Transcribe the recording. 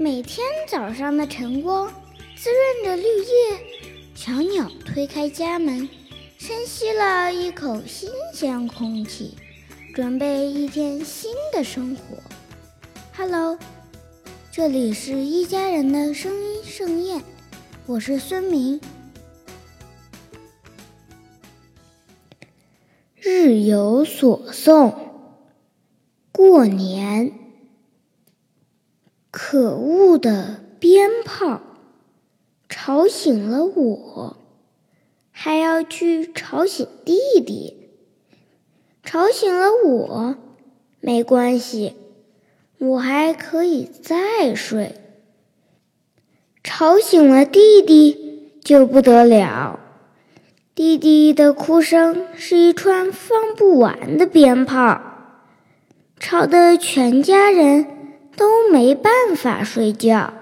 每天早上的晨光滋润着绿叶，小鸟推开家门，深吸了一口新鲜空气，准备一天新的生活。Hello，这里是一家人的声音盛宴，我是孙明。日有所诵，过年。可恶的鞭炮，吵醒了我，还要去吵醒弟弟。吵醒了我，没关系，我还可以再睡。吵醒了弟弟就不得了，弟弟的哭声是一串放不完的鞭炮，吵得全家人。都没办法睡觉。